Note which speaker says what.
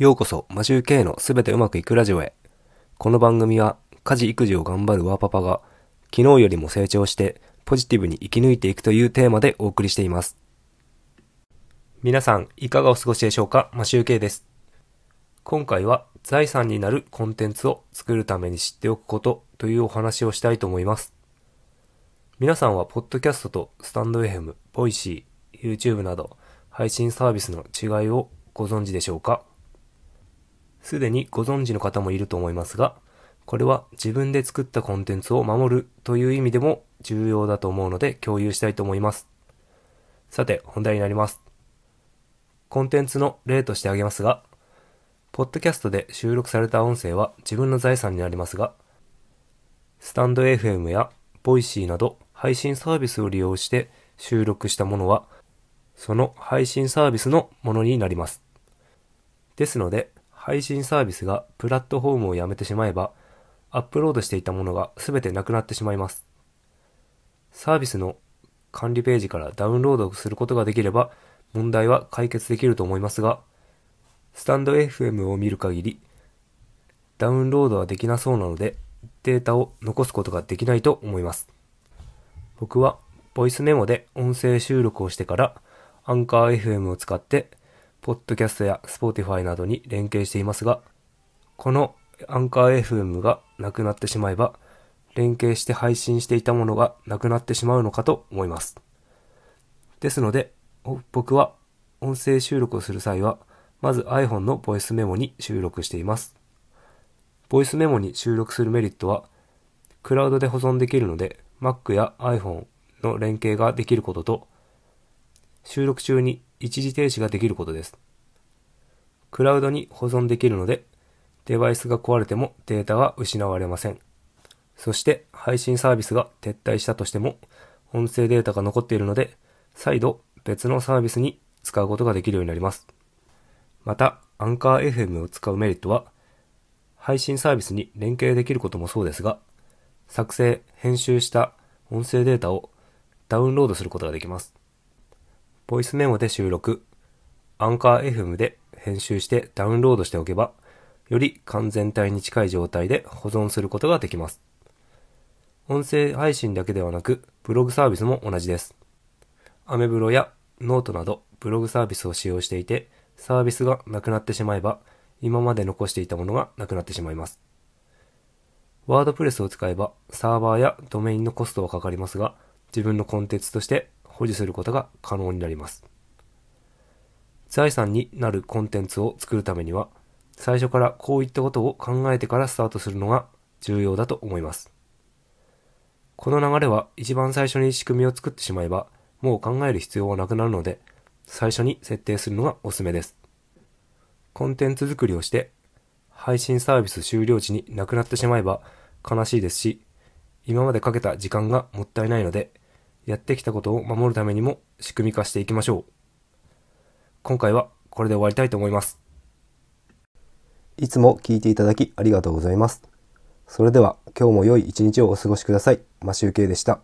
Speaker 1: ようこそ、マジュー K のすべてうまくいくラジオへ。この番組は、家事育児を頑張るワーパパが、昨日よりも成長して、ポジティブに生き抜いていくというテーマでお送りしています。皆さん、いかがお過ごしでしょうか？マシュー K です。今回は、財産になるコンテンツを作るために知っておくことというお話をしたいと思います。皆さんは、ポッドキャストとスタンド FM、ボイシー、YouTube など、配信サービスの違いをご存知でしょうか？すでにご存知の方もいると思いますが、これは自分で作ったコンテンツを守るという意味でも重要だと思うので共有したいと思います。さて、本題になります。コンテンツの例として挙げますが、ポッドキャストで収録された音声は自分の財産になりますが、スタンド FM やVoicy など配信サービスを利用して収録したものは、その配信サービスのものになります。ですので、配信サービスがプラットフォームをやめてしまえば、アップロードしていたものが全てなくなってしまいます。サービスの管理ページからダウンロードすることができれば、問題は解決できると思いますが、 stand.fm を見る限り、ダウンロードはできなそうなので、データを残すことができないと思います。僕は、ボイスメモで音声収録をしてから、アンカー FM を使って、ポッドキャストや Spotify などに連携していますが、このアンカー FM がなくなってしまえば、連携して配信していたものがなくなってしまうのかと思います。ですので、僕は音声収録をする際は、まず iPhone のボイスメモに収録しています。ボイスメモに収録するメリットは、クラウドで保存できるので、Mac や iPhone の連携ができることと、収録中に一時停止ができることです。クラウドに保存できるので、デバイスが壊れてもデータは失われません。そして配信サービスが撤退したとしても、音声データが残っているので、再度別のサービスに使うことができるようになります。また、アンカー FM を使うメリットは、配信サービスに連携できることもそうですが、作成、編集した音声データをダウンロードすることができます。ボイスメモで収録、アンカー FM で編集してダウンロードしておけば、より完全体に近い状態で保存することができます。音声配信だけではなく、ブログサービスも同じです。アメブロやノートなどブログサービスを使用していて、サービスがなくなってしまえば、今まで残していたものがなくなってしまいます。 WordPress を使えば、サーバーやドメインのコストはかかりますが、自分のコンテンツとして保持することが可能になります。財産になるコンテンツを作るためには、最初からこういったことを考えてからスタートするのが重要だと思います。この流れは一番最初に仕組みを作ってしまえば、もう考える必要はなくなるので、最初に設定するのがおすすめです。コンテンツ作りをして、配信サービス終了時になくなってしまえば悲しいですし、今までかけた時間がもったいないので、やってきたことを守るためにも仕組み化していきましょう。今回はこれで終わりたいと思います。
Speaker 2: いつも聞いていただきありがとうございます。それでは今日も良い一日をお過ごしください。マシュウケイでした。